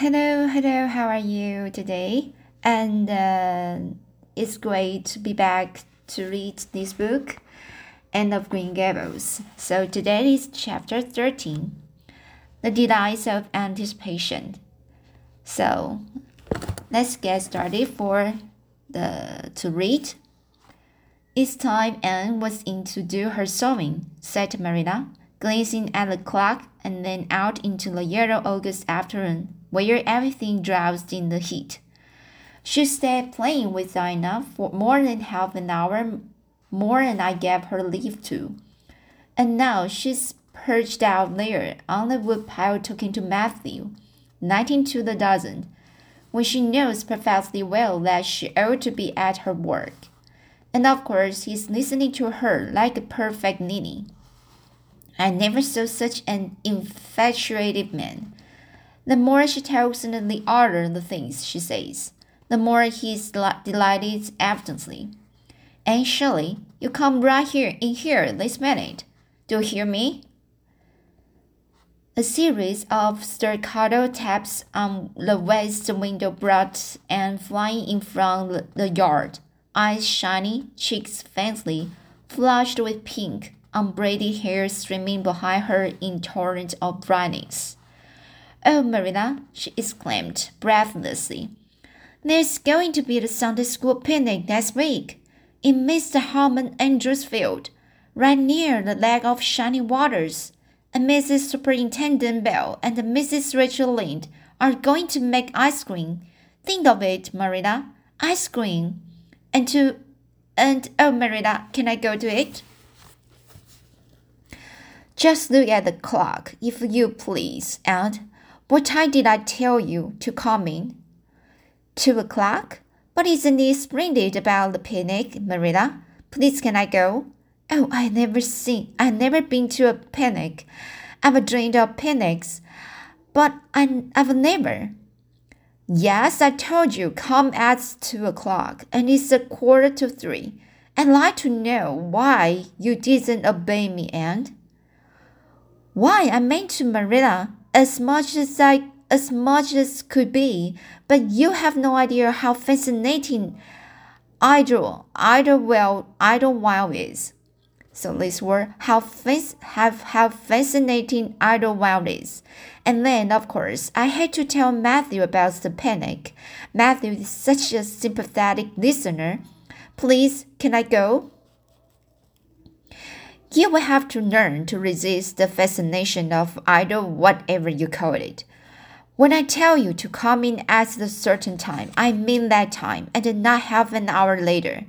Hello, hello, how are you today? And uh, it's great to be back to read this book, Anne of Green Gables. So today is chapter 13 The Delights of Anticipation. So let's get started for the to read. It's time Anne was in to do her sewing, said Marilla, glancing at the clock and then out into the yellow August afternoon, where everything drowsed in the heat. She stayed playing with Dinah for more than half an hour more than I gave her leave to. And now she's perched out there on the woodpile talking to Matthew, nineteen to the dozen, when she knows perfectly well that she ought to be at her work. And of course he's listening to her like a perfect ninny. I never saw such an infatuated man. The more she tells him the harder the things she says, the more he's delighted evidently. Anne Shirley, you come right here in here this minute. Do you hear me? A series of staccato taps on the west window brought Anne flying in from the yard, eyes shiny, cheeks faintly flushed with pink, unbraided hair streaming behind her in torrent of brightness. Oh, Marilla, she exclaimed breathlessly. There's going to be the Sunday school picnic next week in Mr. Harmon Andrews' field, right near the Lake of Shining Waters. And Mrs. Superintendent Bell and Mrs. Rachel Lynde are going to make ice cream. Think of it, Marilla, ice cream. And to and oh Marilla, can I go to it? Just look at the clock, if you please, and what time did I tell you to come in? Two o'clock? But isn't it splendid about the picnic, Marilla? Please can I go? Oh, I never seen I never been to a picnic. I've dreamed of picnics, but I I've never. Yes, I told you come at two o'clock, and it's a quarter to three. I'd like to know why you didn't obey me, and why I meant to Marilla as much as I as much as could be, but you have no idea how fascinating idle Idlewild Idlewild is. So these were how have how fascinating Idlewild is. And then of course I had to tell Matthew about the panic. Matthew is such a sympathetic listener. Please, can I go? You will have to learn to resist the fascination of either whatever you call it. When I tell you to come in at a certain time, I mean that time and not half an hour later.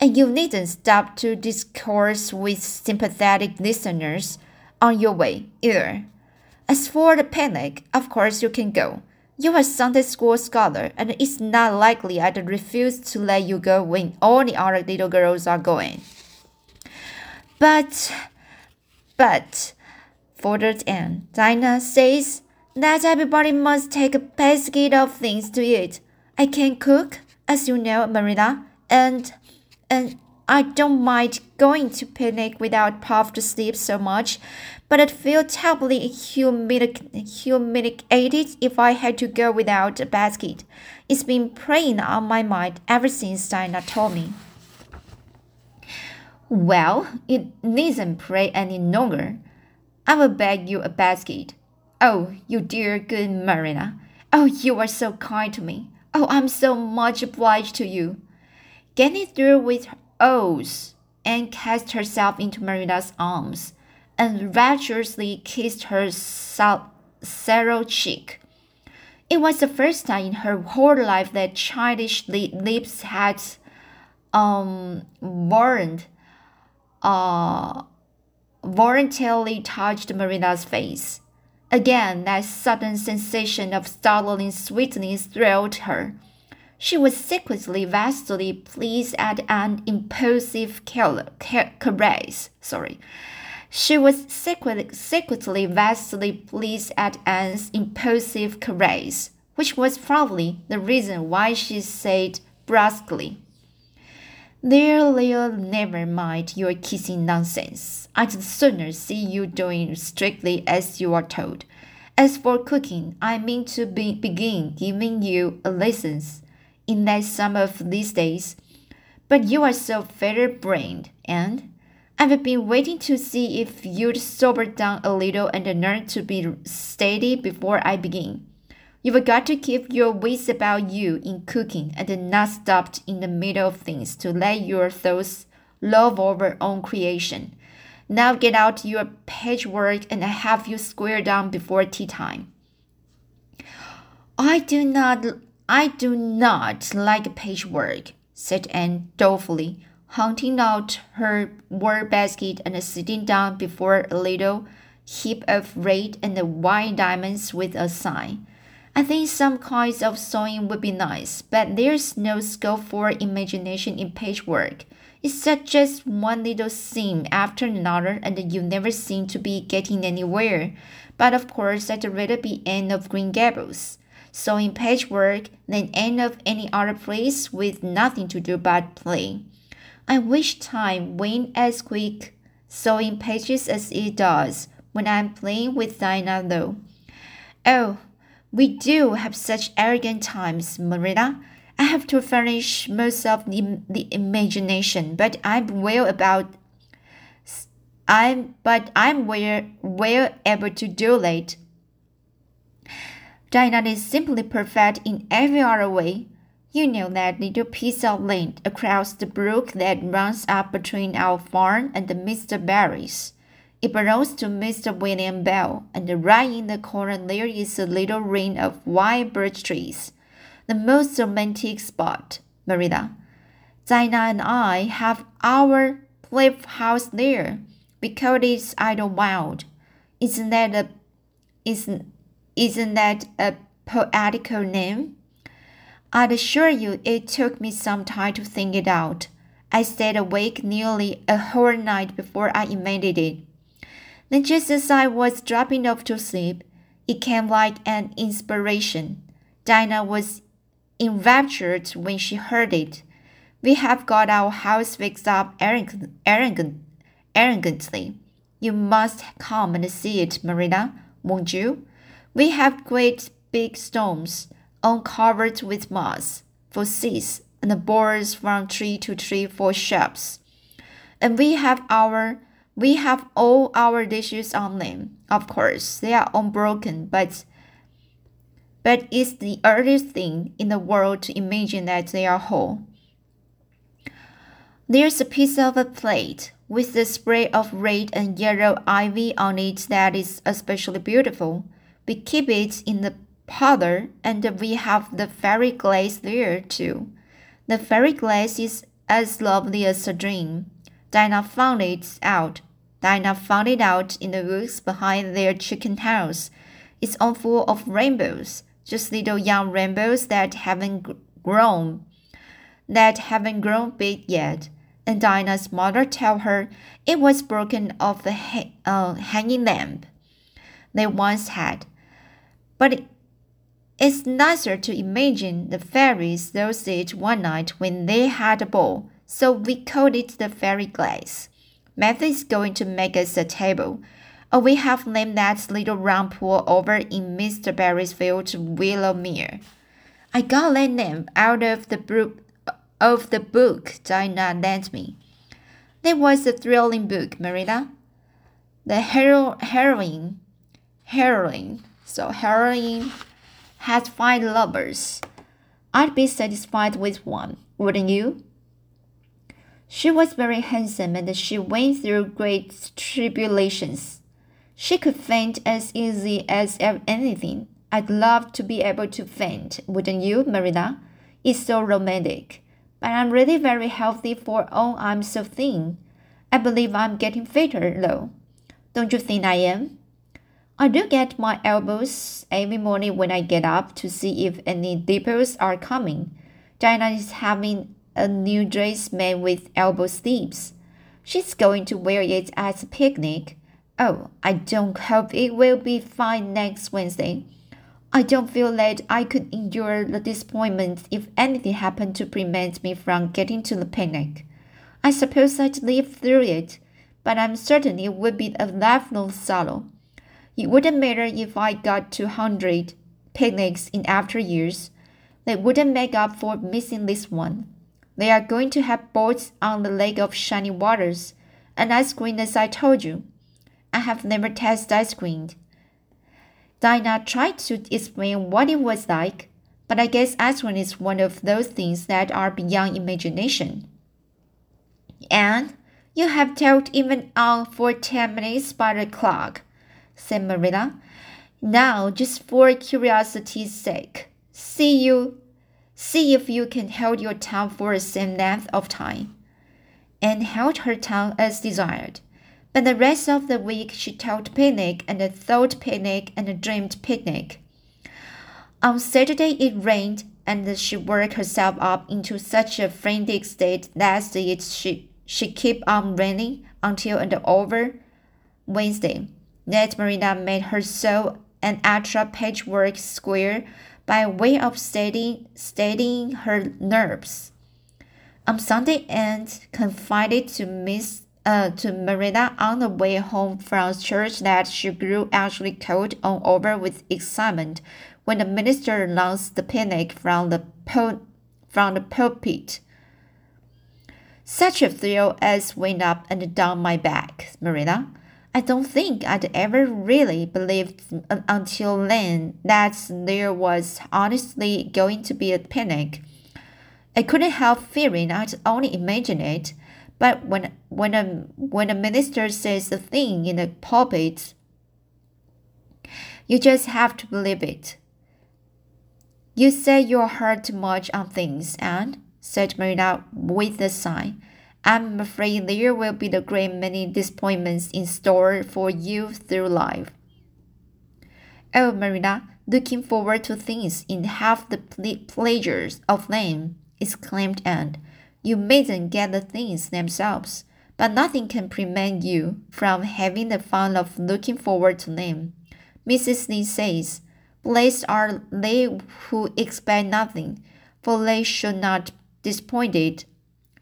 And you needn't stop to discourse with sympathetic listeners on your way either. As for the picnic, of course you can go. You're a Sunday school scholar, and it's not likely I'd refuse to let you go when all the other little girls are going. But, but, faltered Anne, Dinah says that everybody must take a basket of things to eat. I can cook, as you know, Marilla, and, and I don't mind going to picnic without Puff to sleep so much, but I'd feel terribly humiliated if I had to go without a basket. It's been preying on my mind ever since Dinah told me. Well, it needn't pray any longer. I will beg you a basket. Oh, you dear good Marilla. Oh, you are so kind to me. Oh, I'm so much obliged to you. Getting through with oaths, Anne cast herself into Marilla's arms and rapturously kissed her sallow cheek. It was the first time in her whole life that childish lips had um warned uh, voluntarily touched Marilla's face. Again, that sudden sensation of startling sweetness thrilled her. She was secretly vastly pleased at an impulsive caress. Sorry. She was secretly, secretly vastly pleased at Anne's impulsive caress, which was probably the reason why she said brusquely, there, Leo, never mind your kissing nonsense. I'd sooner see you doing strictly as you are told. As for cooking, I mean to be, begin giving you a lesson in that some of these days. But you are so feather brained, and I've been waiting to see if you'd sober down a little and learn to be steady before I begin. You've got to keep your wits about you in cooking and not stop in the middle of things to let your thoughts love over on creation. Now get out your patchwork and have you square down before tea time. I do not I do not like patchwork, said Anne dolefully, hunting out her work basket and sitting down before a little heap of red and white diamonds with a sigh. I think some kinds of sewing would be nice, but there's no scope for imagination in patchwork. It's just one little seam after another, and you never seem to be getting anywhere. But of course, I'd rather be Anne of Green Gables. Sewing patchwork than Anne of any other place with nothing to do but play. I wish time went as quick sewing pages as it does when I'm playing with Dinah, though. Oh, we do have such arrogant times, Marilla. I have to furnish most of the, the imagination, but I'm well about I'm but I'm well well able to do it. Dinah is simply perfect in every other way. You know that little piece of land across the brook that runs up between our farm and Mr. Barry's. It belongs to Mr. William Bell, and right in the corner there is a little ring of white birch trees the most romantic spot, Marilla. Dinah and I have our cliff house there because it's Idlewild. Isn't that a isn't isn't that a poetical name? I'd assure you it took me some time to think it out. I stayed awake nearly a whole night before I invented it. Then just as I was dropping off to sleep, it came like an inspiration. Dinah was enraptured when she heard it. We have got our house fixed up arrogant, arrogant, arrogantly. You must come and see it, Marilla, won't you? We have great big stones, all covered with moss, for seats, and boards from tree to tree for shelves. And we have our we have all our dishes on them. Of course, they are unbroken, but but it's the earliest thing in the world to imagine that they are whole. There's a piece of a plate with a spray of red and yellow ivy on it that is especially beautiful. We keep it in the parlor and we have the fairy glass there too. The fairy glass is as lovely as a dream. Dinah found it out. Dinah found it out in the woods behind their chicken house. It's all full of rainbows just little young rainbows that haven't grown, that haven't grown big yet. And Dinah's mother tell her it was broken off the ha uh, hanging lamp they once had. But it, it's nicer to imagine the fairies lost it one night when they had a ball, so we called it the fairy glass. Matthew is going to make us a table Oh, we have named that little round pool over in Mr. Barry's field Willowmere. I got that name out of the book of the book Dinah lent me. That was a thrilling book, Marilla. The hero heroine heroine so heroine had five lovers. I'd be satisfied with one, wouldn't you? She was very handsome and she went through great tribulations. She could faint as easy as anything. I'd love to be able to faint, wouldn't you, Marilla? It's so romantic. But I'm really very healthy for all I'm so thin. I believe I'm getting fitter, though. Don't you think I am? I do get my elbows every morning when I get up to see if any dimples are coming. Dinah is having a new dress made with elbow sleeves. She's going to wear it at a picnic. Oh, I don't hope it will be fine next Wednesday. I don't feel that I could endure the disappointment if anything happened to prevent me from getting to the picnic. I suppose I'd live through it, but I'm certain it would be a lifelong sorrow. It wouldn't matter if I got 200 picnics in after years. They wouldn't make up for missing this one. They are going to have boats on the lake of shining waters, and ice cream as I told you. I have never tasted ice cream. Dinah tried to explain what it was like, but I guess ice cream is one of those things that are beyond imagination. And you have talked even on for ten minutes by the clock, said Marilla. Now, just for curiosity's sake, see you see if you can hold your tongue for the same length of time. Anne held her tongue as desired. But the rest of the week she talked picnic and thought picnic and dreamed picnic. On Saturday it rained, and she worked herself up into such a frantic state that it she she kept on raining until and over Wednesday. That Marilla made her sew an extra patchwork square by way of steadying, steadying her nerves. On Sunday, Anne confided to Miss uh, to Marilla on the way home from church that she grew actually cold all over with excitement when the minister announced the picnic from the pul- from the pulpit. Such a thrill as went up and down my back, Marilla. I don't think I'd ever really believed until then that there was honestly going to be a panic. I couldn't help fearing I'd only imagine it, but when when a when a minister says a thing in the pulpit, you just have to believe it. You say your heart too much on things, and said Marilla with a sigh. I'm afraid there will be a great many disappointments in store for you through life. Oh, Marilla, looking forward to things in half the ple pleasures of them, exclaimed Anne. You mayn't get the things themselves, but nothing can prevent you from having the fun of looking forward to them. Mrs. Lee says, Blessed are they who expect nothing, for they should not disappointed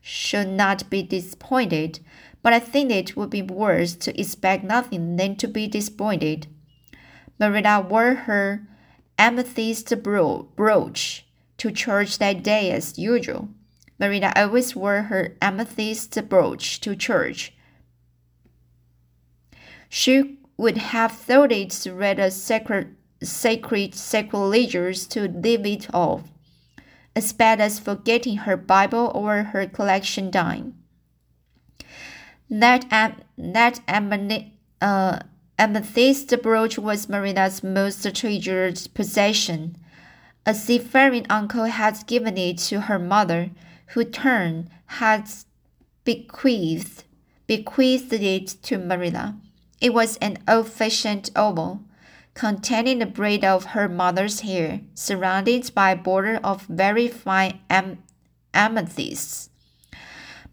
should not be disappointed, but I think it would be worse to expect nothing than to be disappointed. Marilla wore her amethyst bro brooch to church that day as usual. Marilla always wore her amethyst brooch to church. She would have thought it rather sacred, sacred sacrilegious to leave it off, as bad as forgetting her Bible or her collection dime. That, am, that uh, amethyst brooch was Marilla's most treasured possession. A seafaring uncle had given it to her mother who turned had bequeathed, bequeathed it to Marilla. It was an old-fashioned oval, containing the braid of her mother's hair, surrounded by a border of very fine am amethysts.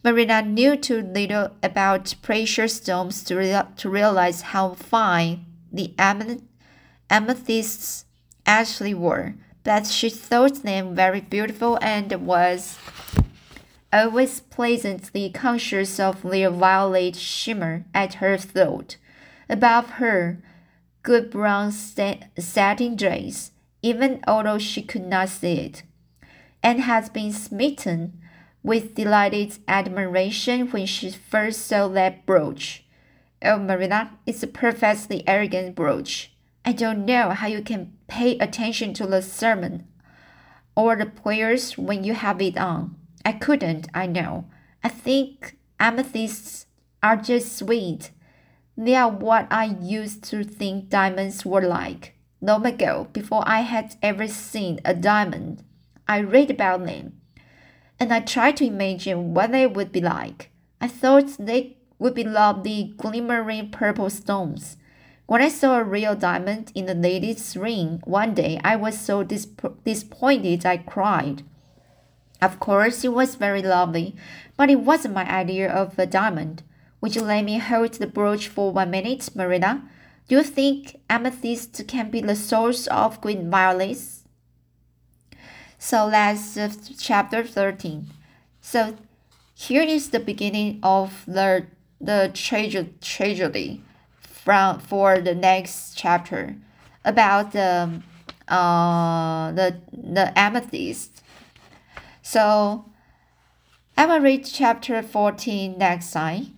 Marilla knew too little about precious stones to, rea to realize how fine the am amethysts actually were, but she thought them very beautiful and was always pleasantly conscious of their violet shimmer at her throat. Above her, good brown satin dress, even although she could not see it, and had been smitten with delighted admiration when she first saw that brooch. Oh, Marilla, it's a perfectly arrogant brooch. I don't know how you can pay attention to the sermon or the prayers when you have it on. I couldn't, I know. I think amethysts are just sweet. They are what I used to think diamonds were like. Long ago, before I had ever seen a diamond, I read about them, and I tried to imagine what they would be like. I thought they would be lovely, glimmering purple stones. When I saw a real diamond in the lady's ring one day, I was so dis disappointed I cried. Of course, it was very lovely, but it wasn't my idea of a diamond. Would you let me hold the brooch for one minute, Marilla? Do you think amethyst can be the source of green violets? So that's uh, chapter 13. So here is the beginning of the, the tragedy from for the next chapter about the uh the the amethyst. So I will read chapter 14 next time